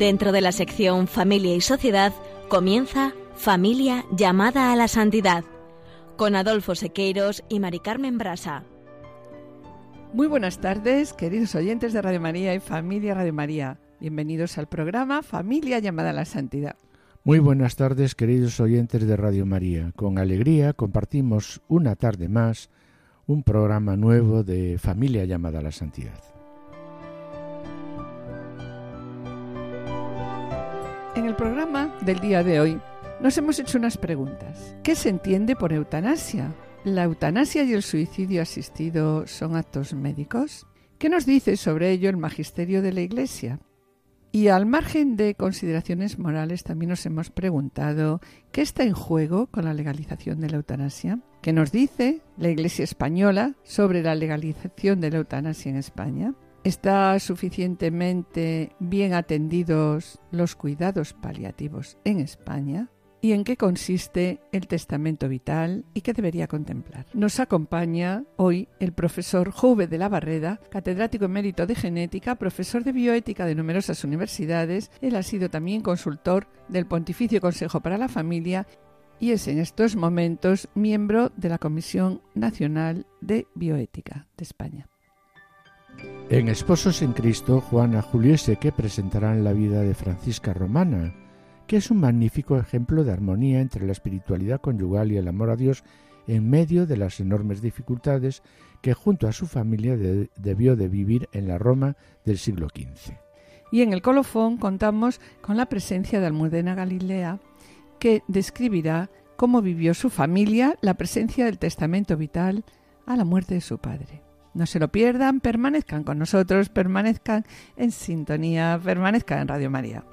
Dentro de la sección Familia y Sociedad comienza Familia llamada a la santidad con Adolfo Sequeiros y Mari Carmen Brasa. Muy buenas tardes, queridos oyentes de Radio María y Familia Radio María. Bienvenidos al programa Familia llamada a la santidad. Muy buenas tardes, queridos oyentes de Radio María. Con alegría compartimos una tarde más un programa nuevo de Familia llamada a la santidad. Programa del día de hoy nos hemos hecho unas preguntas. ¿Qué se entiende por eutanasia? ¿La eutanasia y el suicidio asistido son actos médicos? ¿Qué nos dice sobre ello el magisterio de la Iglesia? Y al margen de consideraciones morales también nos hemos preguntado qué está en juego con la legalización de la eutanasia, qué nos dice la Iglesia española sobre la legalización de la eutanasia en España, ¿Está suficientemente bien atendidos los cuidados paliativos en España? ¿Y en qué consiste el testamento vital y qué debería contemplar? Nos acompaña hoy el profesor Jove de la Barreda, catedrático emérito de genética, profesor de bioética de numerosas universidades. Él ha sido también consultor del Pontificio Consejo para la Familia y es en estos momentos miembro de la Comisión Nacional de Bioética de España. En Esposos en Cristo, Juana Juliese que presentarán la vida de Francisca Romana, que es un magnífico ejemplo de armonía entre la espiritualidad conyugal y el amor a Dios en medio de las enormes dificultades que junto a su familia debió de vivir en la Roma del siglo XV. Y en el colofón contamos con la presencia de Almudena Galilea, que describirá cómo vivió su familia la presencia del testamento vital a la muerte de su padre. No se lo pierdan, permanezcan con nosotros, permanezcan en sintonía, permanezcan en Radio María.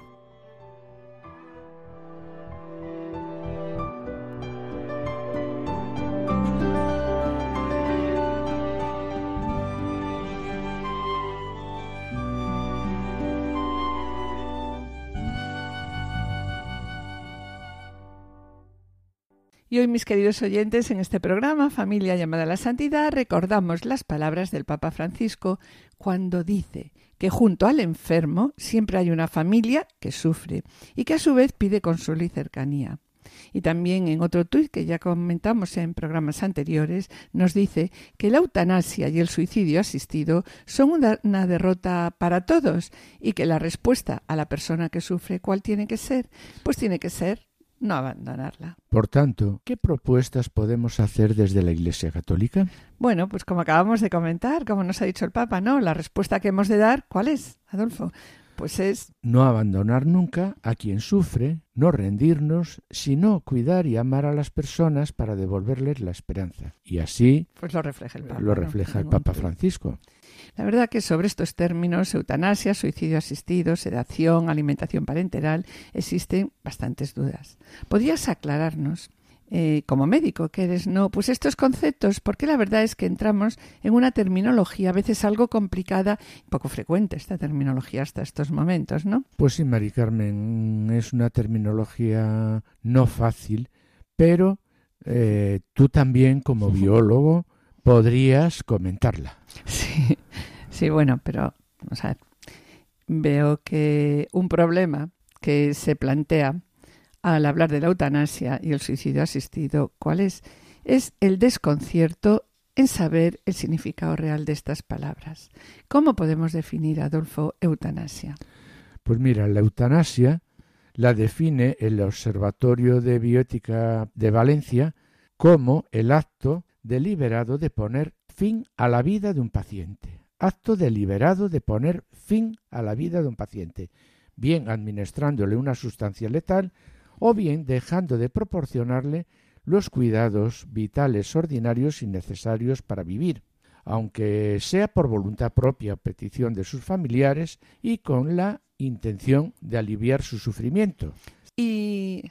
Hoy, mis queridos oyentes, en este programa, Familia llamada a la Santidad, recordamos las palabras del Papa Francisco cuando dice que junto al enfermo siempre hay una familia que sufre y que a su vez pide consuelo y cercanía. Y también en otro tuit que ya comentamos en programas anteriores, nos dice que la eutanasia y el suicidio asistido son una, derrota para todos y que la respuesta a la persona que sufre, ¿cuál tiene que ser? Pues tiene que ser no abandonarla. Por tanto, ¿qué propuestas podemos hacer desde la Iglesia Católica? Bueno, pues como acabamos de comentar, como nos ha dicho el Papa, ¿no? La respuesta que hemos de dar, ¿cuál es, Adolfo? Pues es no abandonar nunca a quien sufre, no rendirnos, sino cuidar y amar a las personas para devolverles la esperanza. Y así pues lo refleja el Papa. Lo refleja el Papa Francisco. La verdad que sobre estos términos, eutanasia, suicidio asistido, sedación, alimentación parenteral, existen bastantes dudas. ¿Podrías aclararnos? Eh, como médico que eres, no, pues estos conceptos, porque la verdad es que entramos en una terminología a veces algo complicada, poco frecuente esta terminología hasta estos momentos, ¿no? Pues sí, Mari Carmen, es una terminología no fácil, pero eh, tú también como biólogo podrías comentarla. Sí, sí, bueno, pero vamos a ver. Veo que un problema que se plantea al hablar de la eutanasia y el suicidio asistido, ¿cuál es? Es el desconcierto en saber el significado real de estas palabras. ¿Cómo podemos definir, Adolfo, eutanasia? Pues mira, la eutanasia la define el Observatorio de Bioética de Valencia como el acto deliberado de poner fin a la vida de un paciente. Acto deliberado de poner fin a la vida de un paciente, bien administrándole una sustancia letal o bien dejando de proporcionarle los cuidados vitales ordinarios y necesarios para vivir, aunque sea por voluntad propia o petición de sus familiares y con la intención de aliviar su sufrimiento. ¿Y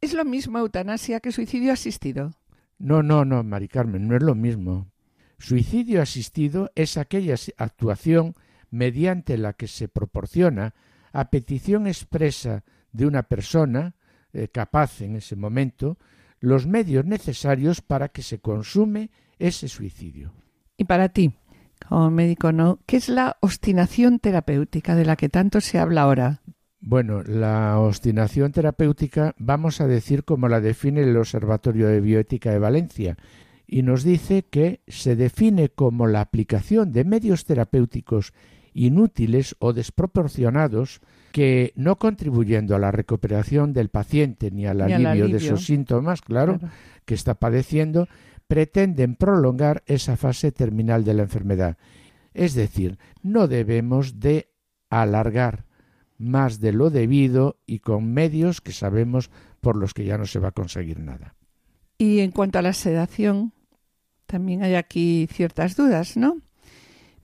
es lo mismo eutanasia que suicidio asistido? No, no, no, Mari Carmen, no es lo mismo. Suicidio asistido es aquella actuación mediante la que se proporciona, a petición expresa de una persona eh, capaz en ese momento, los medios necesarios para que se consume ese suicidio. Y para ti, como médico, ¿no? ¿Qué es la obstinación terapéutica de la que tanto se habla ahora? Bueno, la obstinación terapéutica vamos a decir como la define el Observatorio de Bioética de Valencia y nos dice que se define como la aplicación de medios terapéuticos inútiles o desproporcionados que no contribuyendo a la recuperación del paciente ni al, alivio, de sus síntomas, claro, que está padeciendo, pretenden prolongar esa fase terminal de la enfermedad. Es decir, no debemos de alargar más de lo debido y con medios que sabemos por los que ya no se va a conseguir nada. Y en cuanto a la sedación, también hay aquí ciertas dudas, ¿no?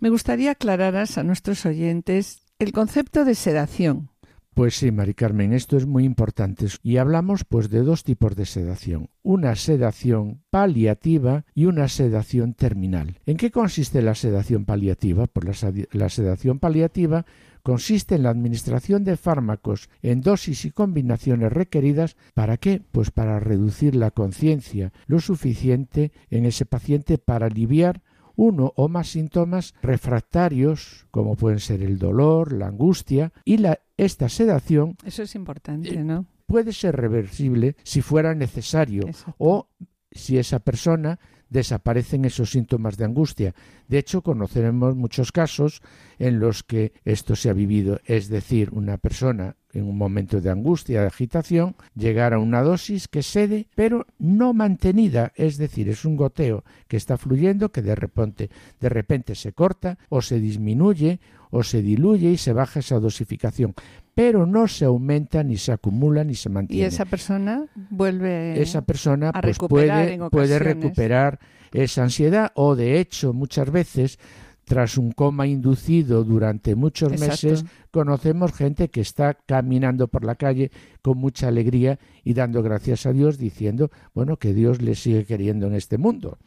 Me gustaría aclararas a nuestros oyentes el concepto de sedación. Pues sí, Mari Carmen, esto es muy importante. Y hablamos pues de dos tipos de sedación. Una sedación paliativa y una sedación terminal. ¿En qué consiste la sedación paliativa? Pues la, la sedación paliativa consiste en la administración de fármacos en dosis y combinaciones requeridas para qué? Pues para reducir la conciencia lo suficiente en ese paciente para aliviar uno o más síntomas refractarios, como pueden ser el dolor, la angustia, y la, esta sedación. Eso es importante, eh, ¿no? Puede ser reversible si fuera necesario o si esa persona desaparecen esos síntomas de angustia. De hecho, conoceremos muchos casos en los que esto se ha vivido, es decir, una persona en un momento de angustia, de agitación, llegar a una dosis que cede, pero no mantenida, es decir, es un goteo que está fluyendo que de repente, de repente se corta o se disminuye o se diluye y se baja esa dosificación, pero no se aumenta ni se acumula ni se mantiene. Y esa persona vuelve esa persona pues, puede, puede recuperar esa ansiedad o de hecho muchas veces tras un coma inducido durante muchos meses, conocemos gente que está caminando por la calle con mucha alegría y dando gracias a Dios, diciendo, bueno, que Dios le sigue queriendo en este mundo.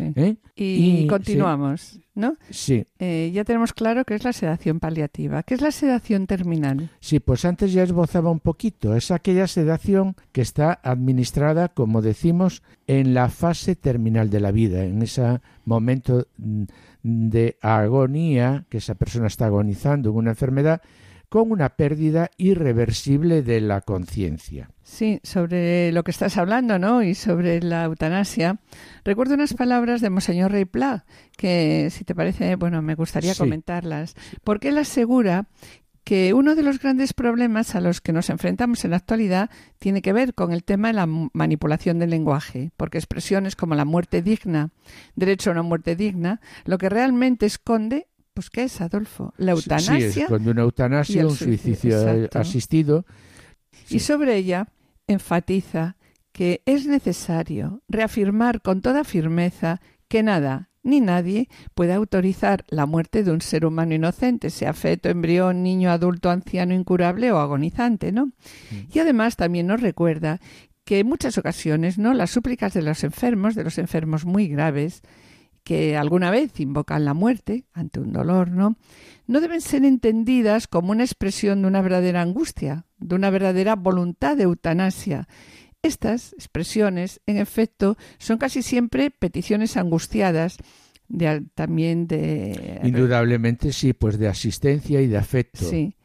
¿Eh? Y, continuamos, ¿no? Sí. Eh, ya tenemos claro que es la sedación paliativa. ¿Qué es la sedación terminal? Sí, pues antes ya esbozaba un poquito. Es aquella sedación que está administrada, como decimos, en la fase terminal de la vida, en ese momento mm, de agonía, que esa persona está agonizando en una enfermedad, con una pérdida irreversible de la conciencia. Sí, sobre lo que estás hablando, ¿no? Y sobre la eutanasia. Recuerdo unas palabras de Monseñor Rey Pla, que si te parece, bueno, me gustaría comentarlas, porque él asegura que uno de los grandes problemas a los que nos enfrentamos en la actualidad tiene que ver con el tema de la manipulación del lenguaje, porque expresiones como la muerte digna, derecho a una muerte digna, lo que realmente esconde, pues ¿qué es, Adolfo? La eutanasia. Sí, esconde una eutanasia, un suicidio, asistido. Y sobre ella enfatiza que es necesario reafirmar con toda firmeza que nada, ni nadie puede autorizar la muerte de un ser humano inocente, sea feto, embrión, niño, adulto, anciano, incurable o agonizante, ¿no? Mm. Y además también nos recuerda que en muchas ocasiones, ¿no? Las súplicas de los enfermos, de los enfermos muy graves, que alguna vez invocan la muerte ante un dolor, ¿no? No deben ser entendidas como una expresión de una verdadera angustia, de una verdadera voluntad de eutanasia, estas expresiones, en efecto, son casi siempre peticiones angustiadas de, también de... Indudablemente sí, pues de asistencia y de afecto. Sí.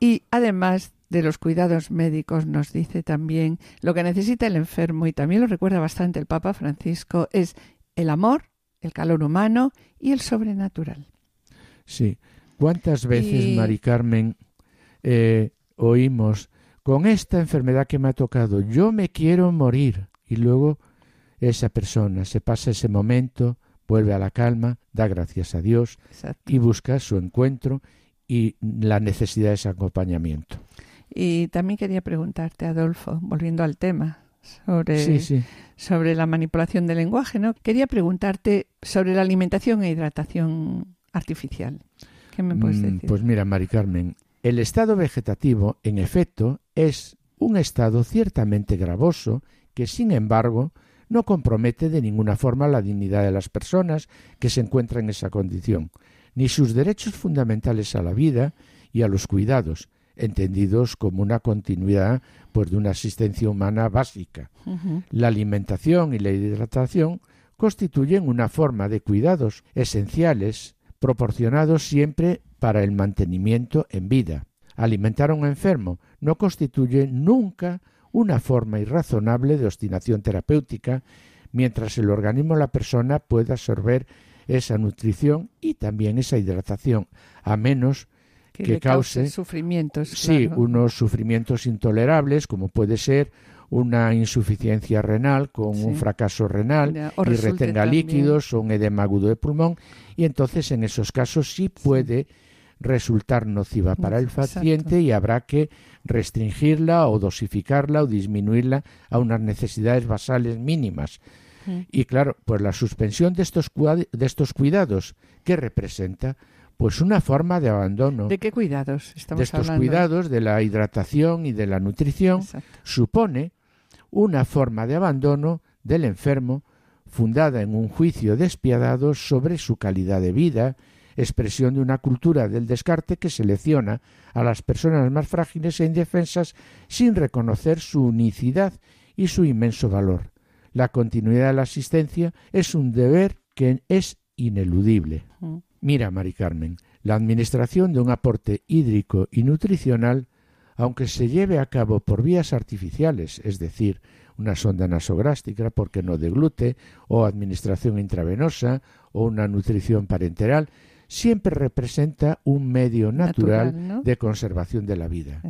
Y además de los cuidados médicos nos dice también lo que necesita el enfermo y también lo recuerda bastante el Papa Francisco es el amor, el calor humano y el sobrenatural. Sí. ¿Cuántas veces, Mari Carmen, eh, oímos con esta enfermedad que me ha tocado, yo me quiero morir. Y luego esa persona se pasa ese momento, vuelve a la calma, da gracias a Dios y busca su encuentro y la necesidad de ese acompañamiento. Y también quería preguntarte, Adolfo, volviendo al tema, sobre, sobre la manipulación del lenguaje, ¿no? Quería preguntarte sobre la alimentación e hidratación artificial. ¿Qué me puedes mm, decir? Pues mira, Mari Carmen, el estado vegetativo, en efecto, es un estado ciertamente gravoso que, sin embargo, no compromete de ninguna forma la dignidad de las personas que se encuentran en esa condición, ni sus derechos fundamentales a la vida y a los cuidados, entendidos como una continuidad pues, de una asistencia humana básica. La alimentación y la hidratación constituyen una forma de cuidados esenciales proporcionados siempre para el mantenimiento en vida. Alimentar a un enfermo no constituye nunca una forma irrazonable de obstinación terapéutica, mientras el organismo de la persona pueda absorber esa nutrición y también esa hidratación, a menos que, cause, sufrimientos. Sí, unos sufrimientos intolerables, como puede ser una insuficiencia renal con un fracaso renal y retenga líquidos o un edema agudo de pulmón y entonces en esos casos sí puede resultar nociva para el paciente y habrá que restringirla o dosificarla o disminuirla a unas necesidades basales mínimas. Mm. Y claro, pues la suspensión de estos, de estos cuidados, ¿qué representa? Pues una forma de abandono. ¿De qué cuidados estamos De estos cuidados, de la hidratación y de la nutrición, supone una forma de abandono del enfermo fundada en un juicio despiadado sobre su calidad de vida, expresión de una cultura del descarte que selecciona a las personas más frágiles e indefensas sin reconocer su unicidad y su inmenso valor. La continuidad de la asistencia es un deber que es ineludible. Mm. Mira, Mari Carmen, la administración de un aporte hídrico y nutricional, aunque se lleve a cabo por vías artificiales, es decir, una sonda nasográfica, porque no de glute, o administración intravenosa, o una nutrición parenteral, siempre representa un medio natural, de conservación de la vida.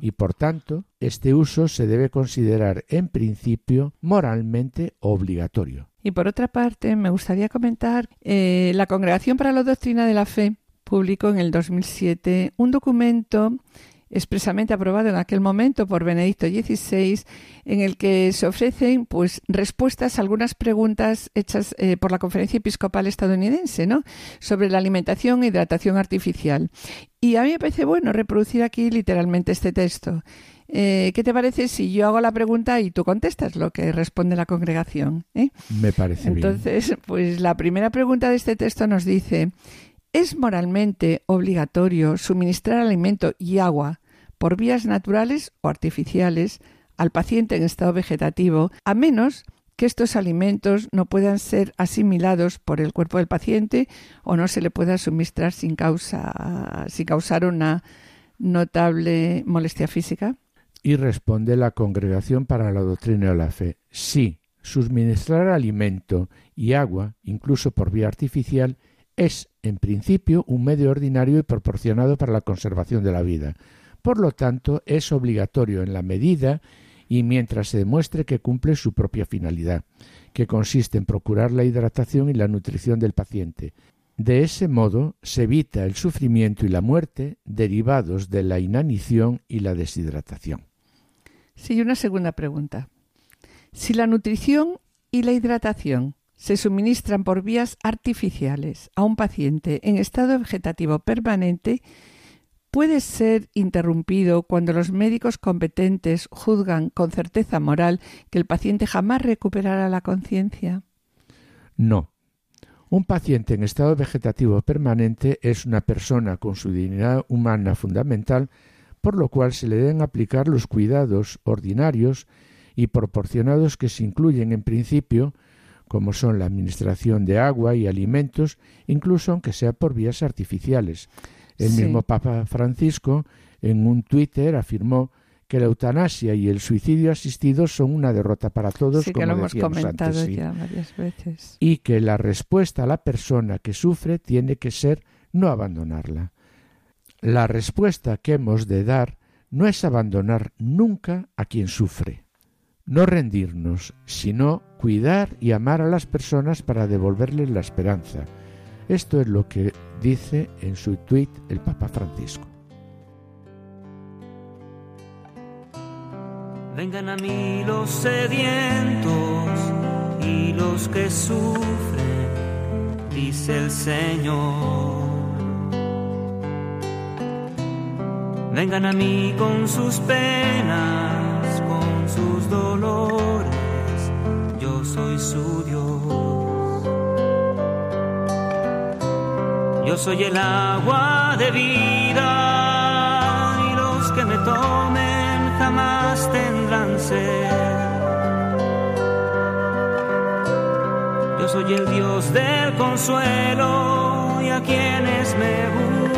Y por tanto, este uso se debe considerar en principio moralmente obligatorio. Y por otra parte, me gustaría comentar, eh, la Congregación para la Doctrina de la Fe publicó en el 2007 un documento expresamente aprobado en aquel momento por Benedicto XVI, en el que se ofrecen pues respuestas a algunas preguntas hechas eh, por la Conferencia Episcopal estadounidense, ¿no? sobre la alimentación e hidratación artificial. Y a mí me parece bueno reproducir aquí literalmente este texto. Eh, ¿Qué te parece si yo hago la pregunta y tú contestas lo que responde la congregación? Eh? Me parece Entonces, pues la primera pregunta de este texto nos dice, ¿es moralmente obligatorio suministrar alimento y agua por vías naturales o artificiales al paciente en estado vegetativo, a menos que estos alimentos no puedan ser asimilados por el cuerpo del paciente o no se le pueda suministrar sin, causa, sin causar una notable molestia física? Y responde la Congregación para la Doctrina de la Fe. Sí, suministrar alimento y agua, incluso por vía artificial, es, en principio, un medio ordinario y proporcionado para la conservación de la vida. Por lo tanto, es obligatorio en la medida y mientras se demuestre que cumple su propia finalidad, que consiste en procurar la hidratación y la nutrición del paciente. De ese modo se evita el sufrimiento y la muerte derivados de la inanición y la deshidratación. Sí, una segunda pregunta. Si la nutrición y la hidratación se suministran por vías artificiales a un paciente en estado vegetativo permanente, puede ser interrumpido cuando los médicos competentes juzgan con certeza moral que el paciente jamás recuperará la conciencia? No. Un paciente en estado vegetativo permanente es una persona con su dignidad humana fundamental, por lo cual se le deben aplicar los cuidados ordinarios y proporcionados que se incluyen en principio, como son la administración de agua y alimentos, incluso aunque sea por vías artificiales. El mismo Papa Francisco en un Twitter afirmó que la eutanasia y el suicidio asistido son una derrota para todos, como que lo hemos comentado ya varias veces. Y que la respuesta a la persona que sufre tiene que ser no abandonarla. La respuesta que hemos de dar no es abandonar nunca a quien sufre, no rendirnos, sino cuidar y amar a las personas para devolverles la esperanza, esto es lo que dice en su tuit el Papa Francisco. Vengan a mí los sedientos y los que sufren, dice el Señor. Vengan a mí con sus penas, con sus dolores, yo soy su Dios. Yo soy el agua de vida y los que me tomen jamás tendrán sed. Yo soy el Dios del consuelo y a quienes me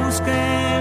busquen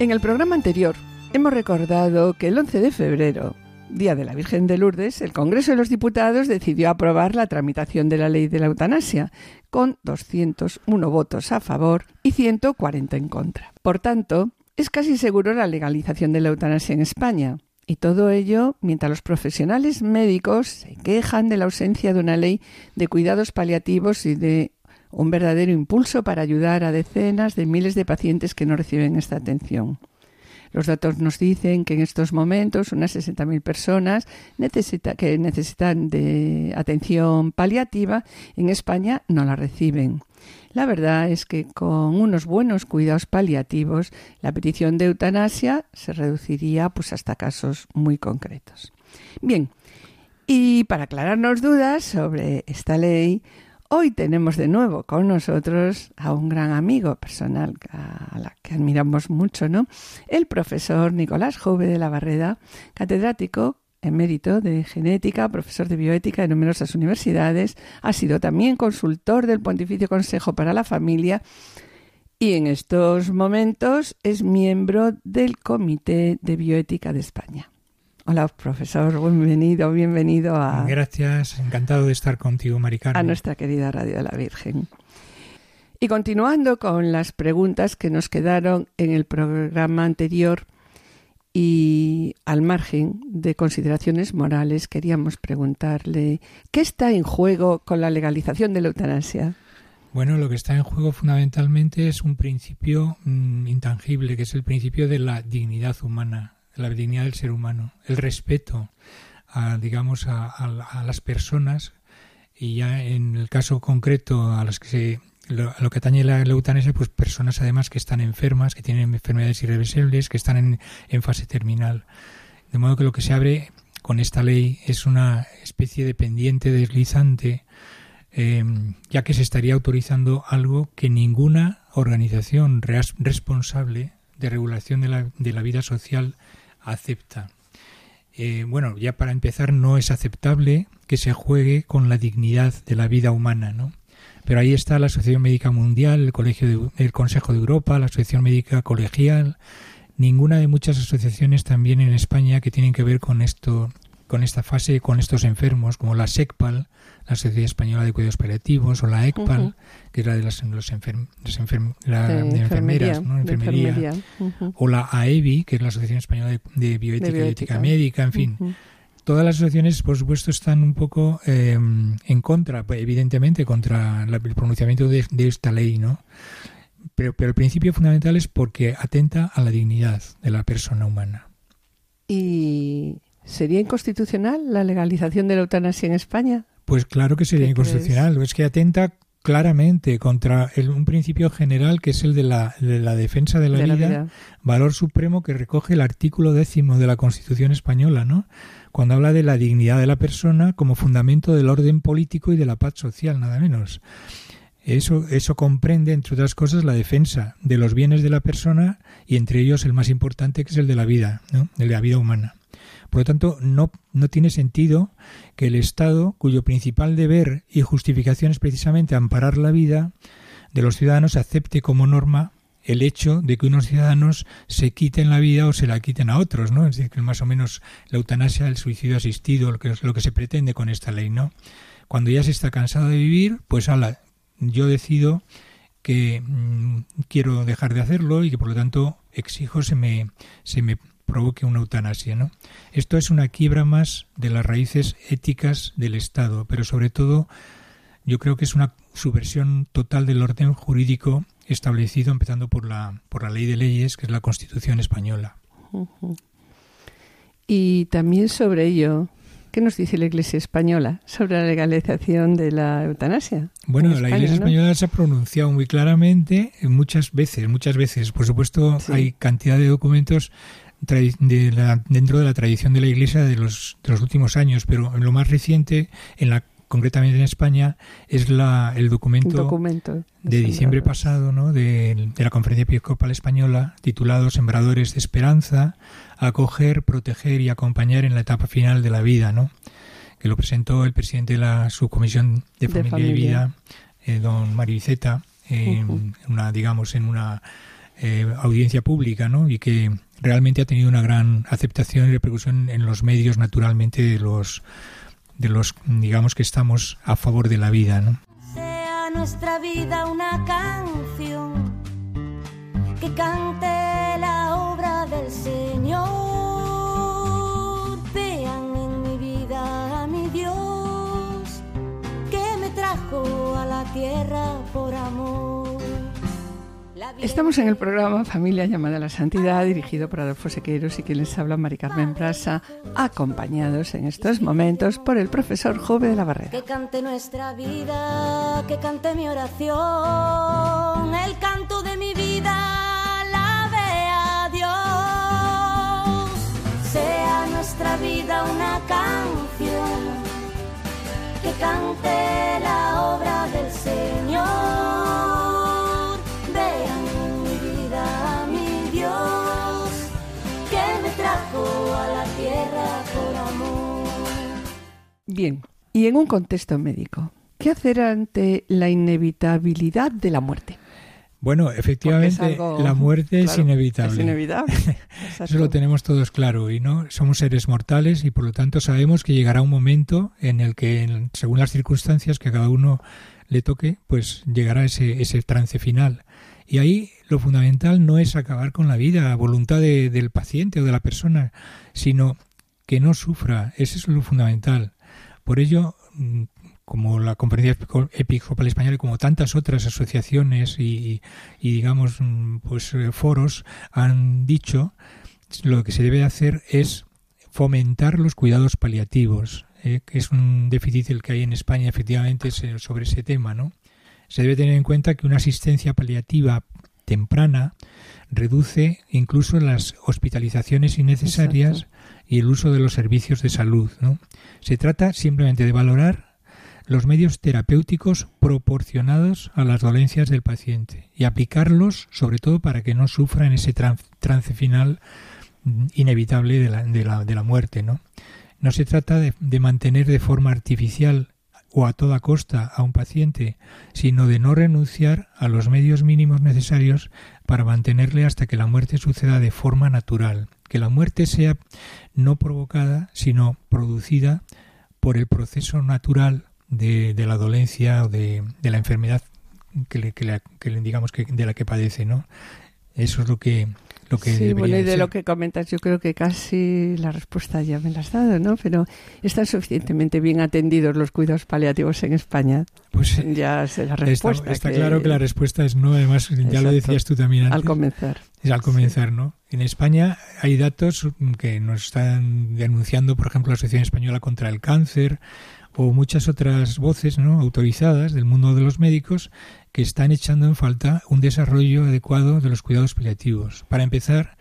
En el programa anterior hemos recordado que el 11 de febrero, Día de la Virgen de Lourdes, el Congreso de los Diputados decidió aprobar la tramitación de la ley de la eutanasia, con 201 votos a favor y 140 en contra. Por tanto, es casi seguro la legalización de la eutanasia en España. Y todo ello mientras los profesionales médicos se quejan de la ausencia de una ley de cuidados paliativos y de un verdadero impulso para ayudar a decenas de miles de pacientes que no reciben esta atención. Los datos nos dicen que en estos momentos unas 60.000 personas que necesitan de atención paliativa en España no la reciben. La verdad es que con unos buenos cuidados paliativos la petición de eutanasia se reduciría pues hasta casos muy concretos. Bien, y para aclararnos dudas sobre esta ley, Hoy tenemos de nuevo con nosotros a un gran amigo personal a la que admiramos mucho, ¿no? El profesor Nicolás Jove de la Barreda, catedrático emérito de genética, profesor de bioética en numerosas universidades, ha sido también consultor del Pontificio Consejo para la Familia y en estos momentos es miembro del Comité de Bioética de España. Hola, profesor, bienvenido, bienvenido a... Gracias, encantado de estar contigo, Maricarmen. A nuestra querida Radio de la Virgen. Y continuando con las preguntas que nos quedaron en el programa anterior y al margen de consideraciones morales, queríamos preguntarle, ¿qué está en juego con la legalización de la eutanasia? Bueno, lo que está en juego fundamentalmente es un principio mm, intangible, que es el principio de la dignidad humana la dignidad del ser humano, el respeto a, digamos, a, las personas y ya en el caso concreto a las que se lo, a lo que atañe la, eutanasia, pues personas además que están enfermas, que tienen enfermedades irreversibles, que están en, fase terminal. De modo que lo que se abre con esta ley es una especie de pendiente deslizante, eh, ya que se estaría autorizando algo que ninguna organización responsable de regulación de la, de la vida social acepta. Eh, bueno, ya para empezar, no es aceptable que se juegue con la dignidad de la vida humana, ¿no? Pero ahí está la Asociación Médica Mundial, el Colegio el Consejo de Europa, la Asociación Médica Colegial, ninguna de muchas asociaciones también en España que tienen que ver con esto, con esta fase, con estos enfermos, como la SECPAL, la Sociedad Española de Cuidados Paliativos, o la ECPAL, que es la de las, los enfermeras, ¿no? enfermería, o la AEBI, que es la Asociación Española de, Bioética, y Ética Médica, en fin. Todas las asociaciones, por supuesto, están un poco em, en contra, evidentemente, contra el pronunciamiento de, esta ley, ¿no? Pero, pero el principio fundamental es porque atenta a la dignidad de la persona humana. ¿Y sería inconstitucional la legalización de la eutanasia en España? Pues claro que sería inconstitucional. Es que atenta claramente contra un principio general que es el de la, defensa de, la, vida, valor supremo que recoge el artículo décimo de la Constitución española, ¿no? Cuando habla de la dignidad de la persona como fundamento del orden político y de la paz social, nada menos. Eso, eso comprende, entre otras cosas, la defensa de los bienes de la persona y entre ellos el más importante que es el de la vida, ¿no? el de la vida humana. Por lo tanto, no, no tiene sentido que el Estado, cuyo principal deber y justificación es precisamente amparar la vida de los ciudadanos, acepte como norma el hecho de que unos ciudadanos se quiten la vida o se la quiten a otros, ¿no? Es decir, que más o menos la eutanasia, el suicidio asistido, lo que, lo que se pretende con esta ley, ¿no? Cuando ya se está cansado de vivir, pues ala, yo decido que mm, quiero dejar de hacerlo y que por lo tanto exijo se me, se me provoque una eutanasia. ¿no? Esto es una quiebra más de las raíces éticas del Estado, pero sobre todo yo creo que es una subversión total del orden jurídico establecido empezando por la, por la ley de leyes, que es la Constitución española. Y también sobre ello, ¿Qué nos dice la Iglesia española sobre la legalización de la eutanasia? Bueno, la Iglesia española se ha pronunciado muy claramente muchas veces, muchas veces. Por supuesto, hay cantidad de documentos dentro de la tradición de la Iglesia de los, de los últimos años, pero lo más reciente, en la concretamente en España, es la, el documento, de, diciembre pasado ¿no? de, la Conferencia Episcopal Española titulado Sembradores de Esperanza, acoger, proteger y acompañar en la etapa final de la vida, ¿no? que lo presentó el presidente de la Subcomisión de Familia, y Vida, eh, don Mariceta, en una, digamos, en una eh, audiencia pública, ¿no? y que realmente ha tenido una gran aceptación y repercusión en los medios, naturalmente, de los de los, digamos que estamos a favor de la vida, ¿no? Sea nuestra vida una canción que cante la obra del Señor. Vean en mi vida a mi Dios que me trajo a la tierra por amor. Estamos en el programa Familia llamada a la Santidad, dirigido por Adolfo Sequeiros y quien les habla Mari Carmen Brasa, acompañados en estos momentos por el profesor Jove de la Barrera. Que cante nuestra vida, que cante mi oración, el canto de mi vida, la vea Dios. Sea nuestra vida una canción, que cante la obra del Señor a la tierra por amor. Bien, y en un contexto médico, ¿qué hacer ante la inevitabilidad de la muerte? Bueno, efectivamente, la muerte es inevitable. Es inevitable. Eso lo tenemos todos claro y no somos seres mortales y por lo tanto sabemos que llegará un momento en el que, según las circunstancias que a cada uno le toque, pues llegará ese, ese trance final. Y ahí lo fundamental no es acabar con la vida a voluntad del paciente o de la persona, sino que no sufra. Eso es lo fundamental. Por ello, mm, como la Conferencia Episcopal Española y como tantas otras asociaciones y, digamos, mm, pues eh, foros han dicho, lo que se debe hacer es fomentar los cuidados paliativos, eh, que es un déficit el que hay en España efectivamente sobre ese tema, ¿no? Se debe tener en cuenta que una asistencia paliativa temprana reduce incluso las hospitalizaciones innecesarias y el uso de los servicios de salud. ¿no? Se trata simplemente de valorar los medios terapéuticos proporcionados a las dolencias del paciente y aplicarlos sobre todo para que no sufra en ese trance final inevitable de la, de la, de la muerte. ¿no? no se trata de, de mantener de forma artificial o a toda costa a un paciente, sino de no renunciar a los medios mínimos necesarios para mantenerle hasta que la muerte suceda de forma natural, que la muerte sea no provocada, sino producida por el proceso natural de, la dolencia o de, la enfermedad que, le, que, digamos que de la que padece, ¿no? Eso es lo que sí, bueno, y de lo que comentas, yo creo que casi la respuesta ya me la has dado, ¿no? Pero ¿están suficientemente bien atendidos los cuidados paliativos en España? Pues ya sé la respuesta. Está, claro que la respuesta es no, además ya lo decías tú también antes. Al comenzar. Es al comenzar, ¿no? En España hay datos que nos están denunciando, por ejemplo, la Asociación Española contra el Cáncer, o muchas otras voces ¿no? autorizadas del mundo de los médicos que están echando en falta un desarrollo adecuado de los cuidados paliativos. Para empezar,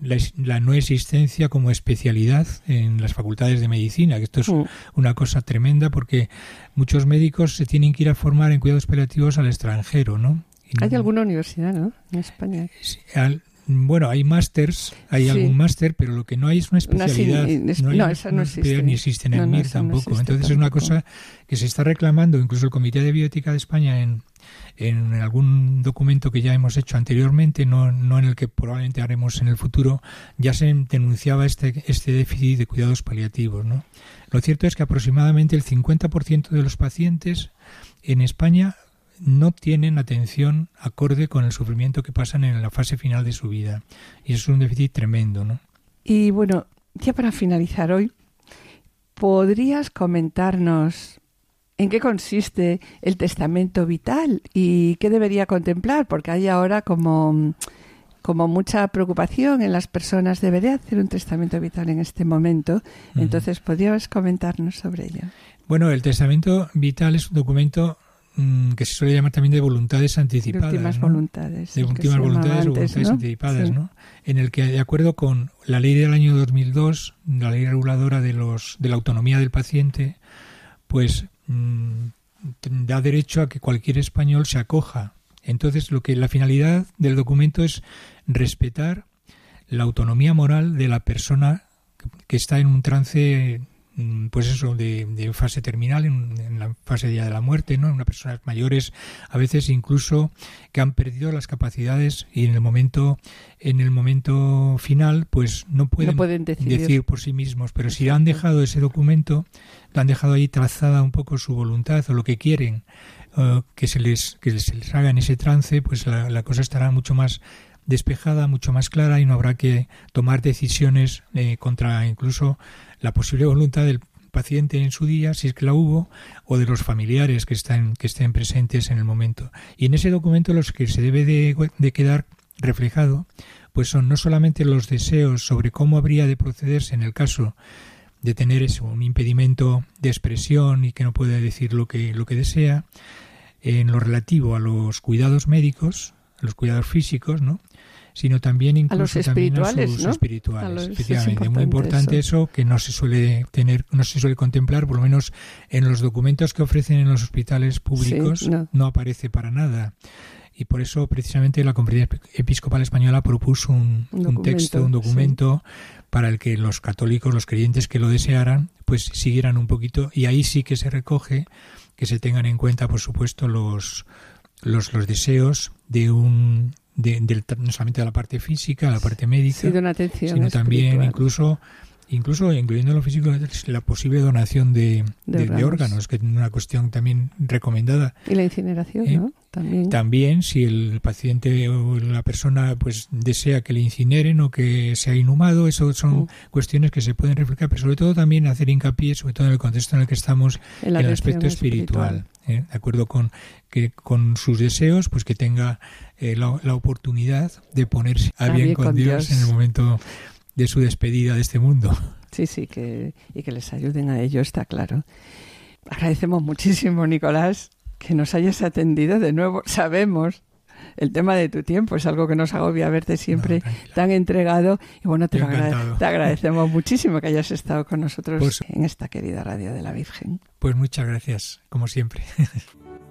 la, no existencia como especialidad en las facultades de medicina, que esto es mm. una cosa tremenda porque muchos médicos se tienen que ir a formar en cuidados paliativos al extranjero, ¿no? Hay alguna universidad, ¿no? En España. Bueno, hay másters, hay algún máster, pero lo que no hay es una especialidad. no, esa no existe. Ni existe en el MIR tampoco. Entonces es una cosa que se está reclamando, incluso el Comité de Bioética de España en, en algún documento que ya hemos hecho anteriormente, no, no en el que probablemente haremos en el futuro, ya se denunciaba este, este déficit de cuidados paliativos. ¿no? Lo cierto es que aproximadamente el 50% de los pacientes en España no tienen atención acorde con el sufrimiento que pasan en la fase final de su vida. Y eso es un déficit tremendo, ¿no? Y bueno, ya para finalizar hoy, ¿podrías comentarnos en qué consiste el testamento vital y qué debería contemplar? Porque hay ahora como como mucha preocupación en las personas, ¿debería hacer un testamento vital en este momento? Entonces, ¿podrías comentarnos sobre ello? Bueno, el testamento vital es un documento mm, que se suele llamar también de voluntades anticipadas. De últimas voluntades. De últimas voluntades o voluntades anticipadas, ¿no? En el que, de acuerdo con la ley del año 2002, la ley reguladora de, los, de la autonomía del paciente, pues mm, da derecho a que cualquier español se acoja entonces, lo que la finalidad del documento es respetar la autonomía moral de la persona que está en un trance pues eso de, fase terminal en, la fase ya de la muerte no una personas mayores a veces incluso que han perdido las capacidades y en el momento en el momento final pues no pueden, decir por sí mismos. Pero si han dejado ese documento han dejado ahí trazada un poco su voluntad o lo que quieren eh, que, se les, que se les haga en ese trance, pues la, cosa estará mucho más despejada, mucho más clara y no habrá que tomar decisiones eh, contra incluso la posible voluntad del paciente en su día, si es que la hubo, o de los familiares que están que estén presentes en el momento. Y en ese documento los que se debe de, de quedar reflejado, pues son no solamente los deseos sobre cómo habría de procederse en el caso de tener un impedimento de expresión y que no puede decir lo que, lo que desea, en lo relativo a los cuidados médicos, los cuidados físicos, ¿no? Sino también incluso a los espirituales, espirituales. efectivamente, muy importante eso. que no se suele tener, no se suele contemplar, por lo menos en los documentos que ofrecen en los hospitales públicos no. aparece para nada. Y por eso precisamente la Conferencia Episcopal Española propuso un, texto, un documento para el que los católicos, los creyentes que lo desearan, pues siguieran un poquito y ahí sí que se recoge que se tengan en cuenta, por supuesto, los, los, los deseos de un de, no solamente de la parte física, la parte médica, sino también incluso incluso incluyendo lo físico, la posible donación de, órganos. que es una cuestión también recomendada. Y la incineración, ¿no? Eh, también. También, si el paciente o la persona pues desea que le incineren o que sea inhumado, eso son mm. cuestiones que se pueden reflejar, pero sobre todo también hacer hincapié, sobre todo en el contexto en el que estamos, en, el aspecto espiritual. ¿eh? De acuerdo con que con sus deseos, pues que tenga eh, la, oportunidad de ponerse a, bien, con, Dios en el momento de su despedida de este mundo. Sí, sí, que, y que les ayuden a ello, está claro. Agradecemos muchísimo, Nicolás, que nos hayas atendido de nuevo. Sabemos el tema de tu tiempo es algo que nos agobia verte siempre tan entregado y bueno, te, te, agradecemos muchísimo que hayas estado con nosotros pues en esta querida radio de la Virgen. Pues muchas gracias, como siempre.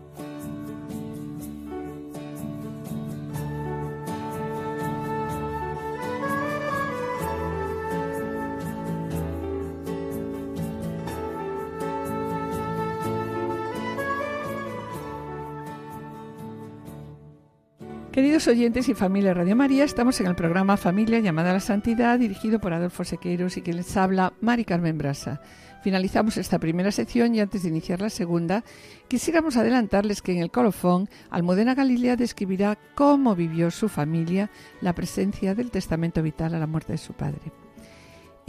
Queridos oyentes y familia Radio María, estamos en el programa Familia llamada a la Santidad, dirigido por Adolfo Sequeiros y que les habla Mari Carmen Brasa. Finalizamos esta primera sección y antes de iniciar la segunda, quisiéramos adelantarles que en el colofón Almudena Galilea describirá cómo vivió su familia la presencia del testamento vital a la muerte de su padre.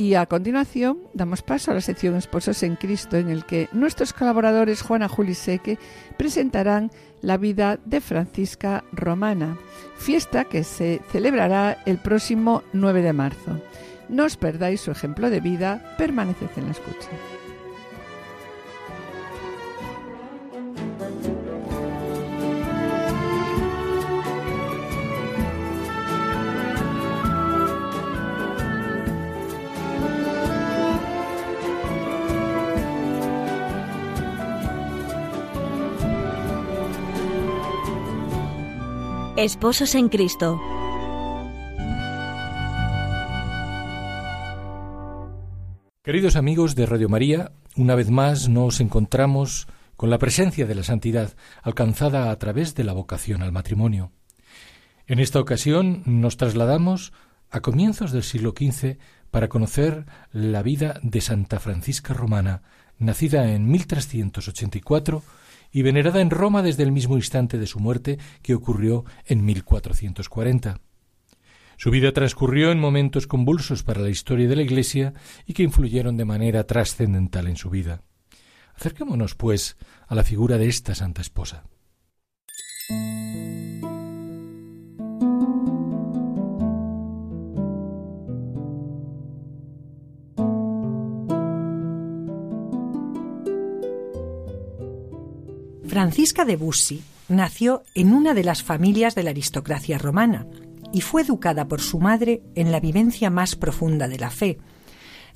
Y a continuación damos paso a la sección Esposos en Cristo, en el que nuestros colaboradores Juana Juli Seque presentarán la vida de Francisca Romana, fiesta que se celebrará el próximo 9 de marzo. No os perdáis su ejemplo de vida, permaneced en la escucha. Esposos en Cristo. Queridos amigos de Radio María, una vez más nos encontramos con la presencia de la santidad alcanzada a través de la vocación al matrimonio. En esta ocasión nos trasladamos a comienzos del siglo XV para conocer la vida de Santa Francisca Romana, nacida en 1384 y venerada en Roma desde el mismo instante de su muerte que ocurrió en 1440. Su vida transcurrió en momentos convulsos para la historia de la Iglesia y que influyeron de manera trascendental en su vida. Acerquémonos, pues, a la figura de esta santa esposa. Francisca de Bussi nació en una de las familias de la aristocracia romana y fue educada por su madre en la vivencia más profunda de la fe,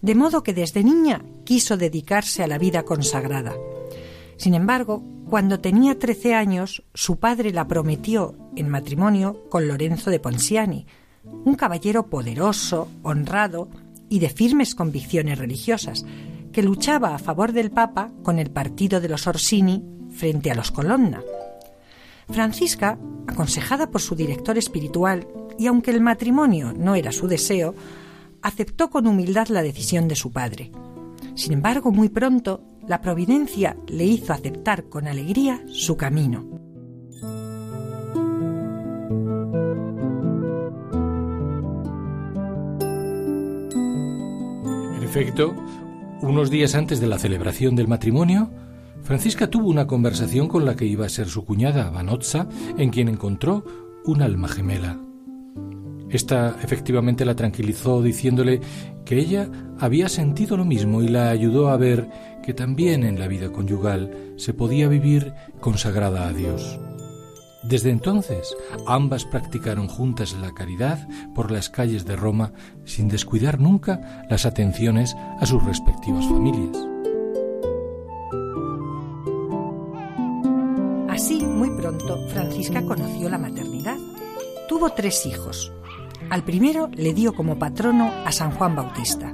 de modo que desde niña quiso dedicarse a la vida consagrada. Sin embargo, cuando tenía 13 años, su padre la prometió en matrimonio con Lorenzo de Ponsiani, un caballero poderoso, honrado y de firmes convicciones religiosas, que luchaba a favor del Papa con el partido de los Orsini frente a los Colonna. Francisca, aconsejada por su director espiritual, y aunque el matrimonio no era su deseo, aceptó con humildad la decisión de su padre. Sin embargo, muy pronto, la providencia le hizo aceptar con alegría su camino. En efecto, unos días antes de la celebración del matrimonio, Francisca tuvo una conversación con la que iba a ser su cuñada, Vanozza, en quien encontró un alma gemela. Esta efectivamente la tranquilizó diciéndole que ella había sentido lo mismo y la ayudó a ver que también en la vida conyugal se podía vivir consagrada a Dios. Desde entonces, ambas practicaron juntas la caridad por las calles de Roma sin descuidar nunca las atenciones a sus respectivas familias. Francisca conoció la maternidad. Tuvo tres hijos. Al primero le dio como patrono a San Juan Bautista,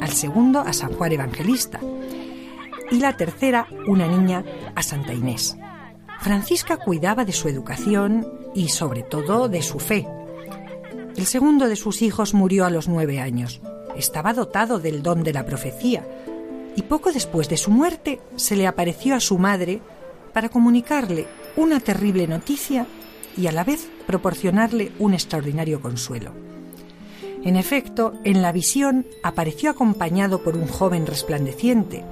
al segundo a San Juan Evangelista y la tercera, una niña, a Santa Inés. Francisca cuidaba de su educación y sobre todo de su fe. El segundo de sus hijos murió a los nueve años. Estaba dotado del don de la profecía y poco después de su muerte se le apareció a su madre para comunicarle una terrible noticia y a la vez proporcionarle un extraordinario consuelo. En efecto, en la visión apareció acompañado por un joven resplandeciente,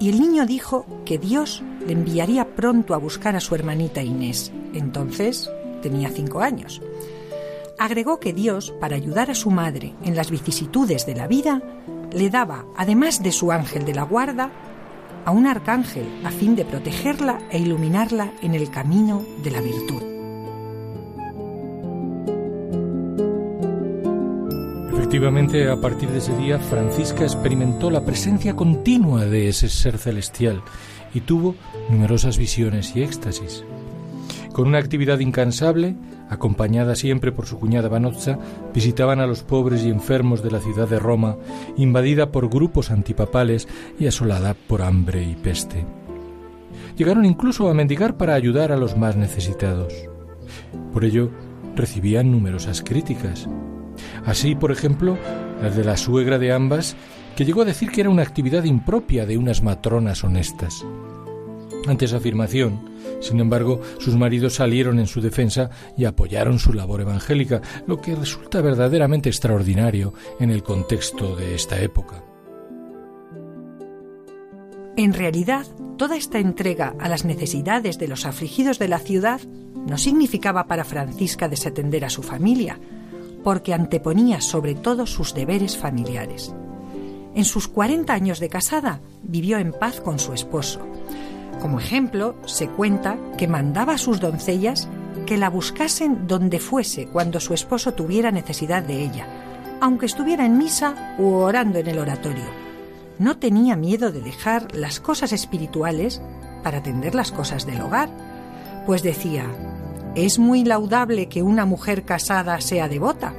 y el niño dijo que Dios le enviaría pronto a buscar a su hermanita Inés. Entonces tenía cinco años. Agregó que Dios, para ayudar a su madre en las vicisitudes de la vida, le daba, además de su ángel de la guarda, a un arcángel a fin de protegerla e iluminarla en el camino de la virtud. Efectivamente, a partir de ese día, Francisca experimentó la presencia continua de ese ser celestial y tuvo numerosas visiones y éxtasis. Con una actividad incansable, acompañada siempre por su cuñada Vanozza, visitaban a los pobres y enfermos de la ciudad de Roma, invadida por grupos antipapales y asolada por hambre y peste. Llegaron incluso a mendigar para ayudar a los más necesitados. Por ello, recibían numerosas críticas. Así, por ejemplo, las de la suegra de ambas, que llegó a decir que era una actividad impropia de unas matronas honestas. Ante esa afirmación, sin embargo, sus maridos salieron en su defensa y apoyaron su labor evangélica, lo que resulta verdaderamente extraordinario en el contexto de esta época. En realidad, toda esta entrega a las necesidades de los afligidos de la ciudad no significaba para Francisca desatender a su familia, porque anteponía sobre todo sus deberes familiares. En sus 40 años de casada vivió en paz con su esposo, como ejemplo, se cuenta que mandaba a sus doncellas que la buscasen donde fuese cuando su esposo tuviera necesidad de ella, aunque estuviera en misa u orando en el oratorio. No tenía miedo de dejar las cosas espirituales para atender las cosas del hogar, pues decía, es muy laudable que una mujer casada sea devota,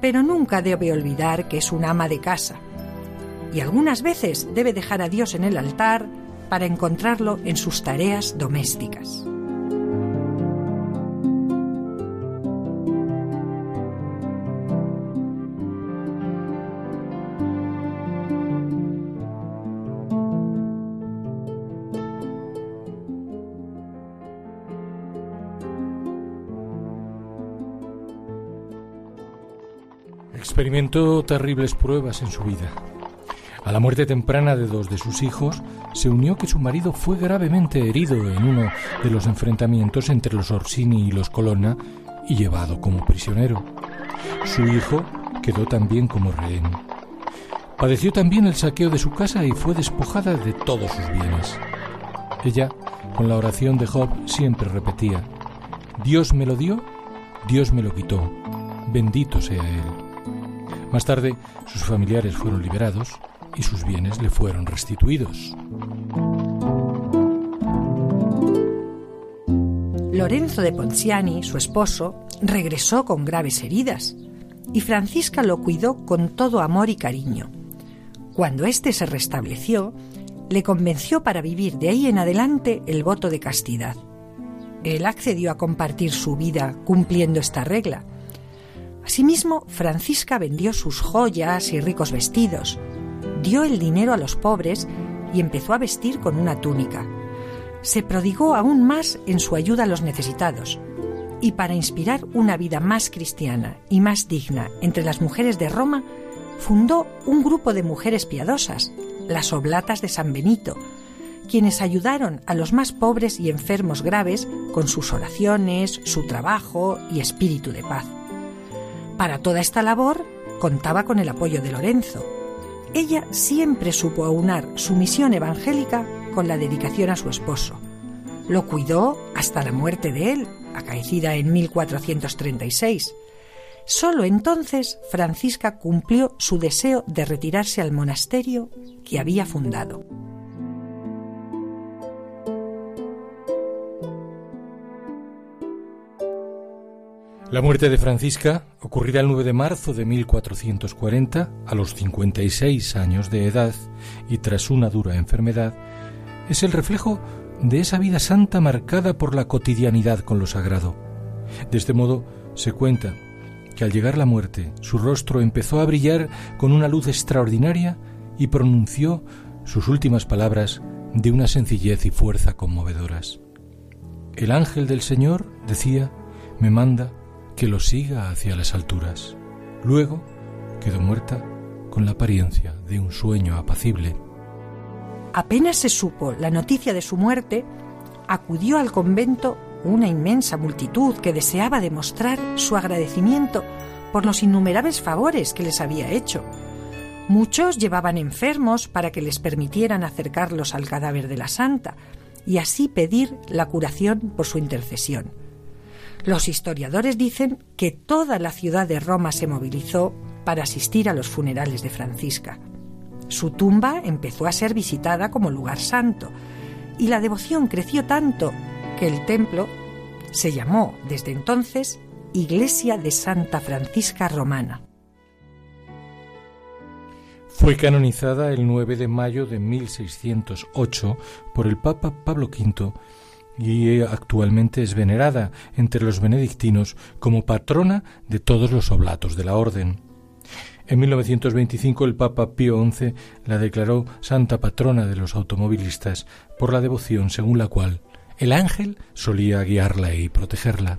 pero nunca debe olvidar que es un ama de casa. Y algunas veces debe dejar a Dios en el altar para encontrarlo en sus tareas domésticas. Experimentó terribles pruebas en su vida. A la muerte temprana de dos de sus hijos, se unió que su marido fue gravemente herido en uno de los enfrentamientos entre los Orsini y los Colonna y llevado como prisionero. Su hijo quedó también como rehén. Padeció también el saqueo de su casa y fue despojada de todos sus bienes. Ella con la oración de Job siempre repetía, Dios me lo dio, Dios me lo quitó, bendito sea Él. Más tarde, sus familiares fueron liberados y sus bienes le fueron restituidos. Lorenzo de Ponciani, su esposo, regresó con graves heridas y Francisca lo cuidó con todo amor y cariño. Cuando éste se restableció, le convenció para vivir de ahí en adelante el voto de castidad. Él accedió a compartir su vida cumpliendo esta regla. Asimismo, Francisca vendió sus joyas y ricos vestidos, dio el dinero a los pobres y empezó a vestir con una túnica. Se prodigó aún más en su ayuda a los necesitados. Y para inspirar una vida más cristiana y más digna entre las mujeres de Roma, fundó un grupo de mujeres piadosas, las Oblatas de San Benito, quienes ayudaron a los más pobres y enfermos graves con sus oraciones, su trabajo y espíritu de paz. Para toda esta labor contaba con el apoyo de Lorenzo. Ella siempre supo aunar su misión evangélica con la dedicación a su esposo. Lo cuidó hasta la muerte de él, acaecida en 1436. Solo entonces Francisca cumplió su deseo de retirarse al monasterio que había fundado. La muerte de Francisca, ocurrida el 9 de marzo de 1440, a los 56 años de edad y tras una dura enfermedad, es el reflejo de esa vida santa marcada por la cotidianidad con lo sagrado. De este modo se cuenta que al llegar la muerte su rostro empezó a brillar con una luz extraordinaria y pronunció sus últimas palabras de una sencillez y fuerza conmovedoras. El ángel del Señor, decía, me manda que lo siga hacia las alturas. Luego quedó muerta con la apariencia de un sueño apacible. Apenas se supo la noticia de su muerte, acudió al convento una inmensa multitud que deseaba demostrar su agradecimiento por los innumerables favores que les había hecho. Muchos llevaban enfermos para que les permitieran acercarlos al cadáver de la santa y así pedir la curación por su intercesión. Los historiadores dicen que toda la ciudad de Roma se movilizó para asistir a los funerales de Francisca. Su tumba empezó a ser visitada como lugar santo y la devoción creció tanto que el templo se llamó desde entonces Iglesia de Santa Francisca Romana. Fue canonizada el 9 de mayo de 1608 por el Papa Pablo V y actualmente es venerada entre los benedictinos como patrona de todos los oblatos de la orden. En 1925 el Papa Pío XI la declaró santa patrona de los automovilistas por la devoción según la cual el ángel solía guiarla y protegerla.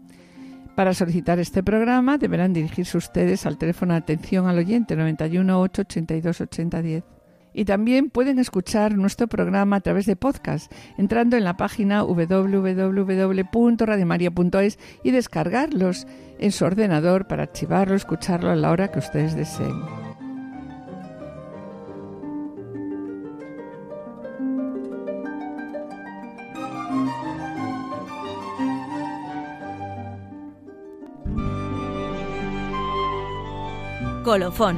Para solicitar este programa deberán dirigirse ustedes al teléfono de atención al oyente 91 882 8010. Y también pueden escuchar nuestro programa a través de podcast, entrando en la página www.radiomaria.es y descargarlos en su ordenador para archivarlo, escucharlo a la hora que ustedes deseen. Colofón.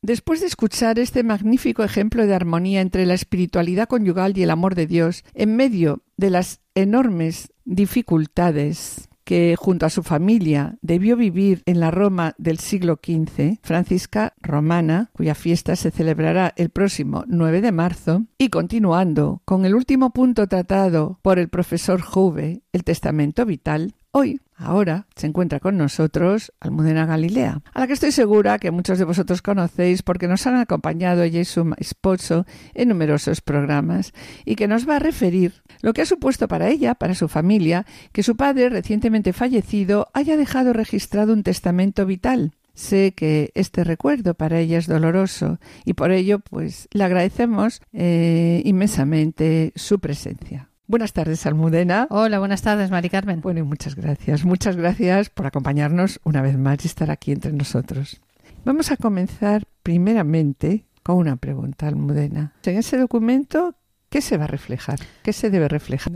Después de escuchar este magnífico ejemplo de armonía entre la espiritualidad conyugal y el amor de Dios, en medio de las enormes dificultades que junto a su familia debió vivir en la Roma del siglo XV, Francisca Romana, cuya fiesta se celebrará el próximo 9 de marzo, y continuando con el último punto tratado por el profesor Juve, el testamento vital, hoy Ahora se encuentra con nosotros Almudena Galilea, a la que estoy segura que muchos de vosotros conocéis porque nos han acompañado ella y su esposo en numerosos programas y que nos va a referir lo que ha supuesto para ella, para su familia, que su padre, recientemente fallecido, haya dejado registrado un testamento vital. Sé que este recuerdo para ella es doloroso y por ello pues le agradecemos eh, inmensamente su presencia. Buenas tardes, Almudena. Hola, buenas tardes, Mari Carmen. Bueno, y muchas gracias. Muchas gracias por acompañarnos una vez más y estar aquí entre nosotros. Vamos a comenzar primeramente con una pregunta, Almudena. En ese documento, ¿qué se va a reflejar? ¿Qué se debe reflejar?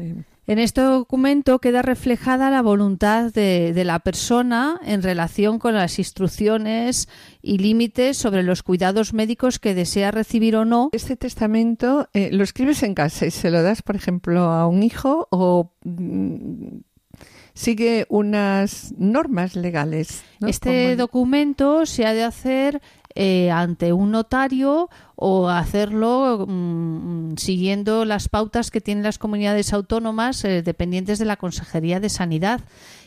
En este documento queda reflejada la voluntad de, la persona en relación con las instrucciones y límites sobre los cuidados médicos que desea recibir o no. Este testamento eh, lo escribes en casa y se lo das, por ejemplo, a un hijo o mm, sigue unas normas legales. Este documento se ha de hacer eh, ante un notario o hacerlo mm, siguiendo las pautas que tienen las comunidades autónomas eh, dependientes de la Consejería de Sanidad.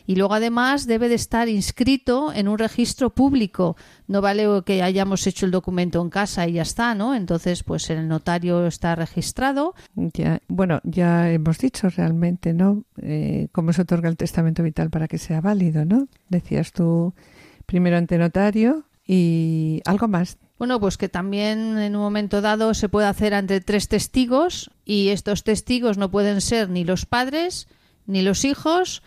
Y luego además debe de estar inscrito en un registro público. No vale que hayamos hecho el documento en casa y ya está, ¿no? Entonces, pues el notario está registrado. Ya, bueno, ya hemos dicho realmente, ¿no? Eh, cómo se otorga el testamento vital para que sea válido, ¿no? Decías tú primero ante notario, y algo más. Bueno, pues que también en un momento dado se puede hacer ante tres testigos y estos testigos no pueden ser ni los padres, ni los hijos,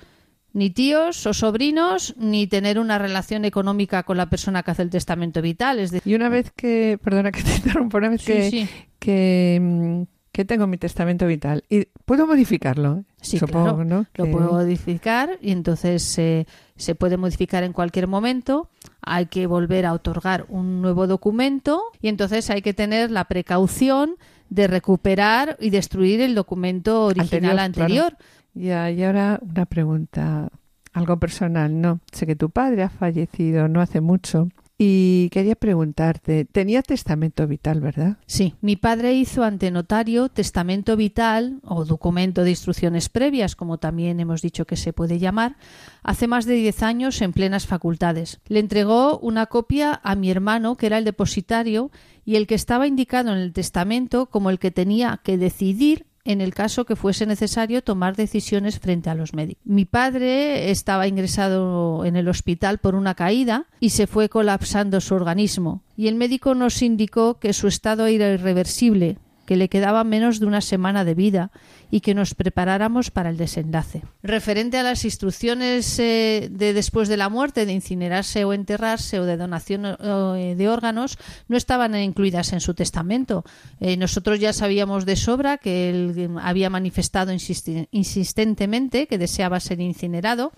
ni tíos o sobrinos, ni tener una relación económica con la persona que hace el testamento vital. Es Y una vez que, perdona que te interrumpa, una vez que, que, mm, que tengo mi testamento vital y puedo modificarlo. Sí, Supongo, ¿no? Lo puedo modificar y entonces eh, se puede modificar en cualquier momento. Hay que volver a otorgar un nuevo documento y entonces hay que tener la precaución de recuperar y destruir el documento original anterior. Ya, y ahora una pregunta, algo personal, ¿no? Sé que tu padre ha fallecido no hace mucho y quería preguntarte, tenía testamento vital, ¿verdad? Sí, mi padre hizo ante notario testamento vital o documento de instrucciones previas, como también hemos dicho que se puede llamar, hace más de diez años en plenas facultades. Le entregó una copia a mi hermano, que era el depositario, y el que estaba indicado en el testamento como el que tenía que decidir en el caso que fuese necesario tomar decisiones frente a los médicos. Mi padre estaba ingresado en el hospital por una caída y se fue colapsando su organismo y el médico nos indicó que su estado era irreversible, que le quedaba menos de una semana de vida y que nos preparáramos para el desenlace. Referente a las instrucciones eh, de después de la muerte, de incinerarse o enterrarse o de donación eh, de órganos, no estaban incluidas en su testamento. Eh, nosotros ya sabíamos de sobra que él había manifestado insistentemente que deseaba ser incinerado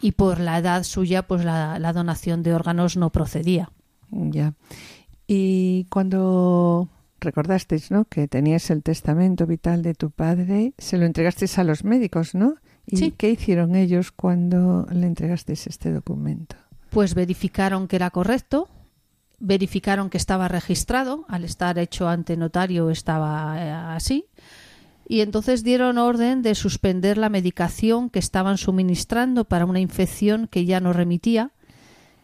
y por la edad suya, pues la, la donación de órganos no procedía. Ya. Y cuando recordasteis, ¿no? Que tenías el testamento vital de tu padre, se lo entregasteis a los médicos, ¿no? ¿Y qué hicieron ellos cuando le entregasteis este documento? Pues verificaron que era correcto, verificaron que estaba registrado, al estar hecho ante notario estaba eh, así, y entonces dieron orden de suspender la medicación que estaban suministrando para una infección que ya no remitía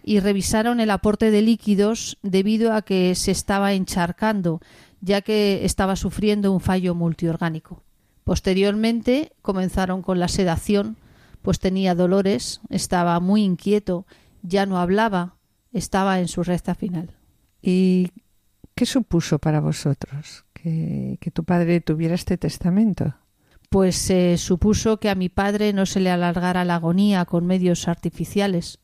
y revisaron el aporte de líquidos debido a que se estaba encharcando ya que estaba sufriendo un fallo multiorgánico. Posteriormente comenzaron con la sedación, pues tenía dolores, estaba muy inquieto, ya no hablaba, estaba en su recta final. ¿Y qué supuso para vosotros que, tu padre tuviera este testamento? Pues se supuso que a mi padre no se le alargara la agonía con medios artificiales.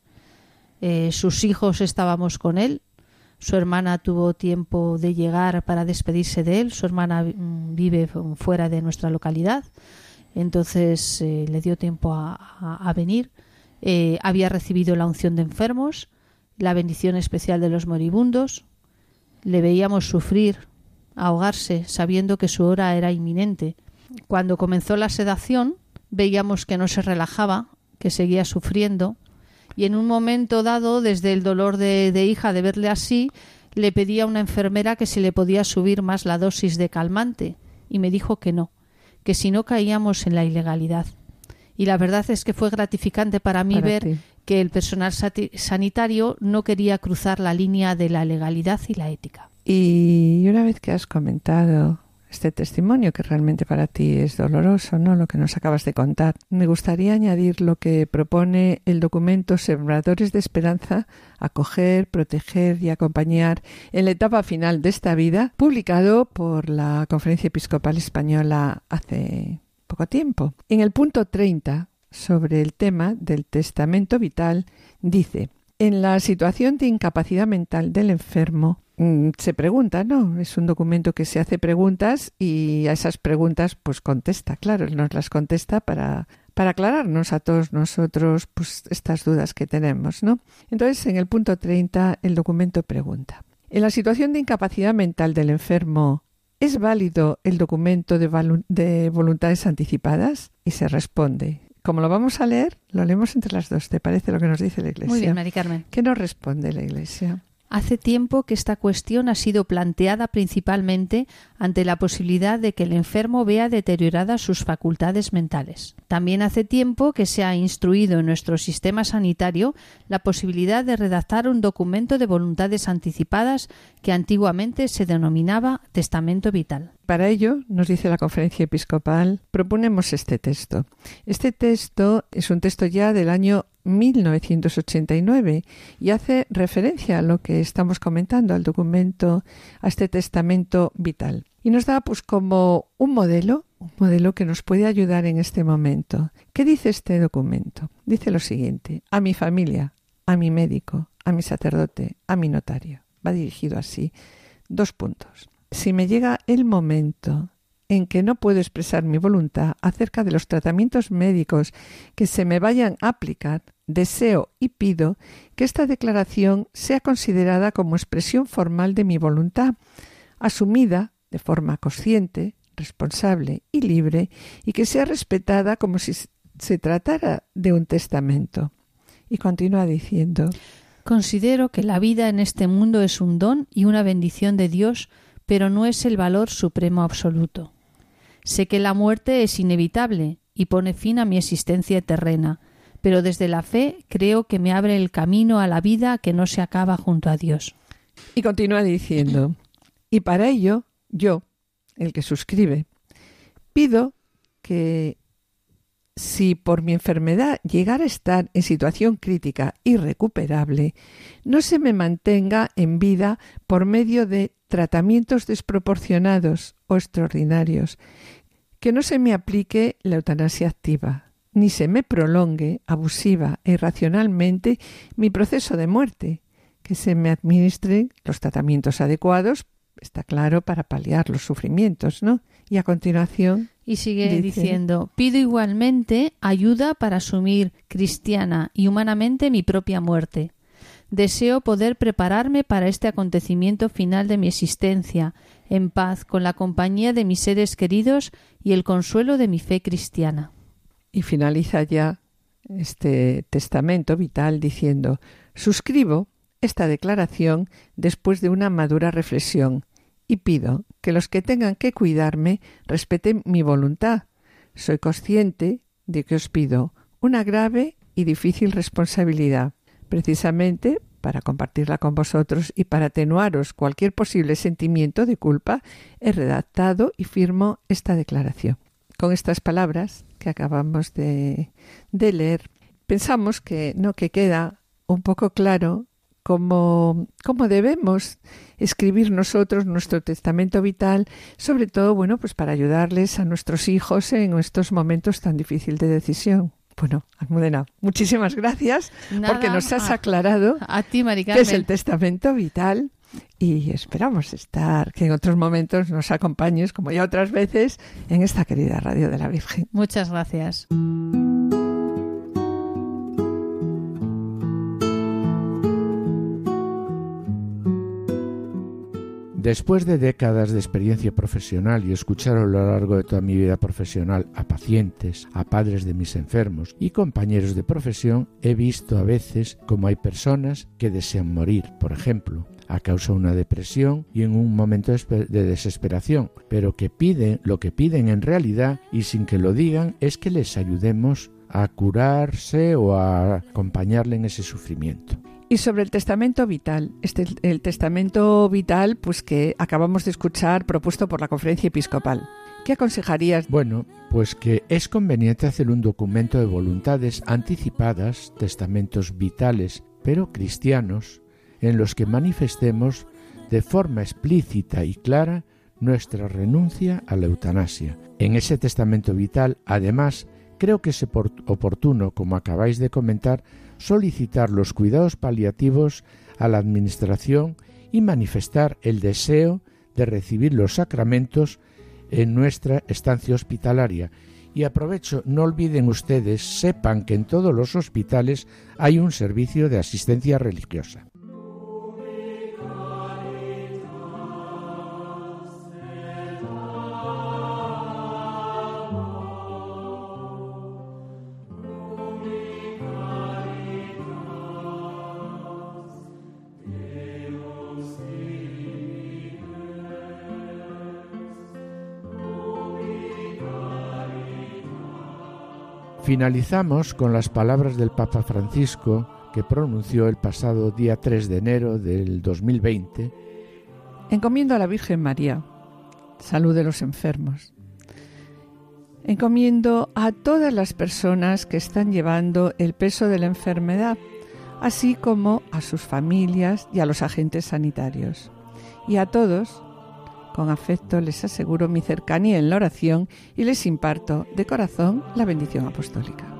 Eh, sus hijos estábamos con él, su hermana tuvo tiempo de llegar para despedirse de él. Su hermana mm, vive fuera de nuestra localidad. Entonces eh, le dio tiempo a, venir. Eh, había recibido la unción de enfermos, la bendición especial de los moribundos. Le veíamos sufrir, ahogarse, sabiendo que su hora era inminente. Cuando comenzó la sedación, veíamos que no se relajaba, que seguía sufriendo, y en un momento dado, desde el dolor de, de hija de verle así, le pedí a una enfermera que si le podía subir más la dosis de calmante, y me dijo que no, que si no caíamos en la ilegalidad. Y la verdad es que fue gratificante para mí ver que el personal sanitario no quería cruzar la línea de la legalidad y la ética. Y una vez que has comentado este testimonio que realmente para ti es doloroso, ¿no? Lo que nos acabas de contar. Me gustaría añadir lo que propone el documento Sembradores de Esperanza, acoger, proteger y acompañar en la etapa final de esta vida, publicado por la Conferencia Episcopal Española hace poco tiempo. En el punto 30, sobre el tema del testamento vital, dice en la situación de incapacidad mental del enfermo, se pregunta, ¿no? Es un documento que se hace preguntas y a esas preguntas pues contesta, claro, nos las contesta para, para aclararnos a todos nosotros pues estas dudas que tenemos, ¿no? Entonces, en el punto 30 el documento pregunta, en la situación de incapacidad mental del enfermo, ¿es válido el documento de, de voluntades anticipadas? Y se responde, como lo vamos a leer, lo leemos entre las dos. ¿Te parece lo que nos dice la Iglesia? Muy bien, Mari Carmen. ¿Qué nos responde la Iglesia? Hace tiempo que esta cuestión ha sido planteada principalmente ante la posibilidad de que el enfermo vea deterioradas sus facultades mentales. También hace tiempo que se ha instruido en nuestro sistema sanitario la posibilidad de redactar un documento de voluntades anticipadas que antiguamente se denominaba testamento vital. Para ello, nos dice la conferencia episcopal, proponemos este texto. Este texto es un texto ya del año 1989 y hace referencia a lo que estamos comentando, al documento, a este testamento vital. Y nos da pues como un modelo, un modelo que nos puede ayudar en este momento. ¿Qué dice este documento? Dice lo siguiente, a mi familia, a mi médico, a mi sacerdote, a mi notario. Va dirigido así. Dos puntos. Si me llega el momento en que no puedo expresar mi voluntad acerca de los tratamientos médicos que se me vayan a aplicar, deseo y pido que esta declaración sea considerada como expresión formal de mi voluntad, asumida de forma consciente, responsable y libre, y que sea respetada como si se tratara de un testamento. Y continúa diciendo Considero que la vida en este mundo es un don y una bendición de Dios, pero no es el valor supremo absoluto. Sé que la muerte es inevitable y pone fin a mi existencia terrena, pero desde la fe creo que me abre el camino a la vida que no se acaba junto a Dios. Y continúa diciendo, y para ello yo, el que suscribe, pido que si por mi enfermedad llegara a estar en situación crítica irrecuperable, no se me mantenga en vida por medio de tratamientos desproporcionados o extraordinarios, que no se me aplique la eutanasia activa, ni se me prolongue abusiva e irracionalmente mi proceso de muerte, que se me administren los tratamientos adecuados, está claro, para paliar los sufrimientos, ¿no? Y a continuación. Y sigue diciendo, pido igualmente ayuda para asumir cristiana y humanamente mi propia muerte. Deseo poder prepararme para este acontecimiento final de mi existencia, en paz, con la compañía de mis seres queridos y el consuelo de mi fe cristiana. Y finaliza ya este testamento vital diciendo suscribo esta declaración después de una madura reflexión y pido que los que tengan que cuidarme respeten mi voluntad. Soy consciente de que os pido una grave y difícil responsabilidad, precisamente para compartirla con vosotros y para atenuaros cualquier posible sentimiento de culpa, he redactado y firmo esta declaración. Con estas palabras que acabamos de, de leer, pensamos que no que queda un poco claro cómo, cómo debemos escribir nosotros nuestro testamento vital, sobre todo, bueno, pues para ayudarles a nuestros hijos en estos momentos tan difíciles de decisión. Bueno, Almudena, muchísimas gracias porque nos has aclarado a, ti, qué es el testamento vital y esperamos estar, que en otros momentos nos acompañes, como ya otras veces, en esta querida Radio de la Virgen. Muchas gracias. Después de décadas de experiencia profesional y escuchar a lo largo de toda mi vida profesional a pacientes, a padres de mis enfermos y compañeros de profesión, he visto a veces como hay personas que desean morir, por ejemplo, a causa de una depresión y en un momento de desesperación, pero que piden lo que piden en realidad y sin que lo digan es que les ayudemos a curarse o a acompañarle en ese sufrimiento. Y sobre el testamento vital, este, el testamento vital, pues que acabamos de escuchar, propuesto por la conferencia episcopal. ¿Qué aconsejarías? Bueno, pues que es conveniente hacer un documento de voluntades anticipadas, testamentos vitales, pero cristianos, en los que manifestemos de forma explícita y clara nuestra renuncia a la eutanasia. En ese testamento vital, además, creo que es oportuno, como acabáis de comentar, solicitar los cuidados paliativos a la Administración y manifestar el deseo de recibir los sacramentos en nuestra estancia hospitalaria. Y aprovecho, no olviden ustedes, sepan que en todos los hospitales hay un servicio de asistencia religiosa. Finalizamos con las palabras del Papa Francisco que pronunció el pasado día 3 de enero del 2020. Encomiendo a la Virgen María, salud de los enfermos. Encomiendo a todas las personas que están llevando el peso de la enfermedad, así como a sus familias y a los agentes sanitarios. Y a todos con afecto les aseguro mi cercanía en la oración y les imparto de corazón la bendición apostólica.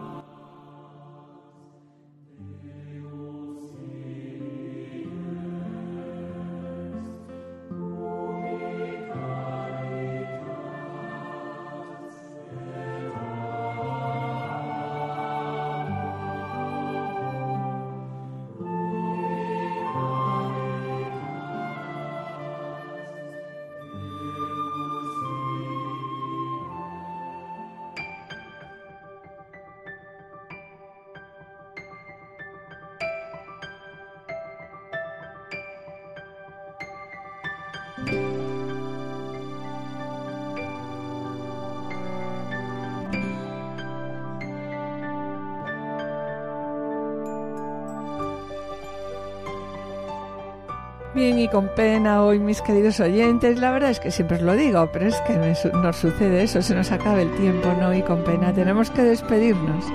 Con pena hoy, mis queridos oyentes, la verdad es que siempre os lo digo, pero es que nos sucede eso, se nos acaba el tiempo, ¿no? Y con pena tenemos que despedirnos.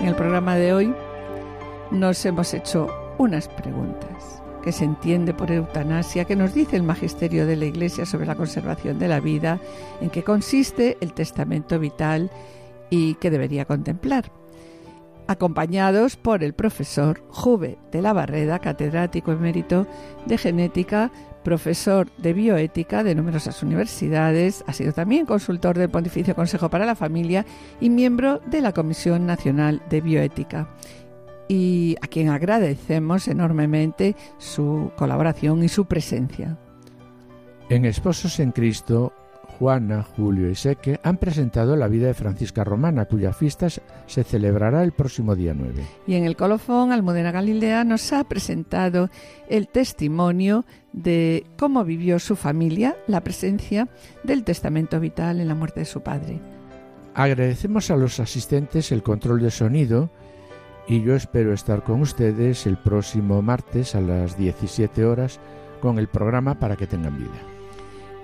En el programa de hoy nos hemos hecho unas preguntas. ¿Qué se entiende por eutanasia? ¿Qué nos dice el magisterio de la Iglesia sobre la conservación de la vida? ¿En qué consiste el testamento vital? ¿Y qué debería contemplar? Acompañados por el profesor Juve de la Barreda, catedrático emérito de genética, profesor de bioética de numerosas universidades, ha sido también consultor del Pontificio Consejo para la Familia y miembro de la Comisión Nacional de Bioética y a quien agradecemos enormemente su colaboración y su presencia. En Esposos en Cristo Juana, Julio y Seque han presentado la vida de Francisca Romana, cuya fiesta se celebrará el próximo día 9. Y en el colofón, Almudena Galilea nos ha presentado el testimonio de cómo vivió su familia la presencia del testamento vital en la muerte de su padre. Agradecemos a los asistentes el control de sonido y yo espero estar con ustedes el próximo martes a las 17 horas con el programa para que tengan vida.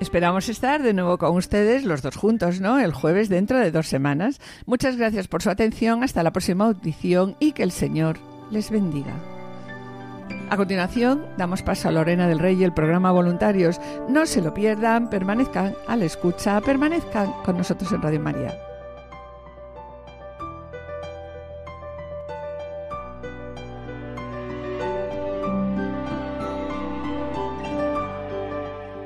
Esperamos estar de nuevo con ustedes los dos juntos, ¿no? El jueves dentro de dos semanas. Muchas gracias por su atención. Hasta la próxima audición y que el Señor les bendiga. A continuación, damos paso a Lorena del Rey y el programa Voluntarios. No se lo pierdan, permanezcan a la escucha, permanezcan con nosotros en Radio María.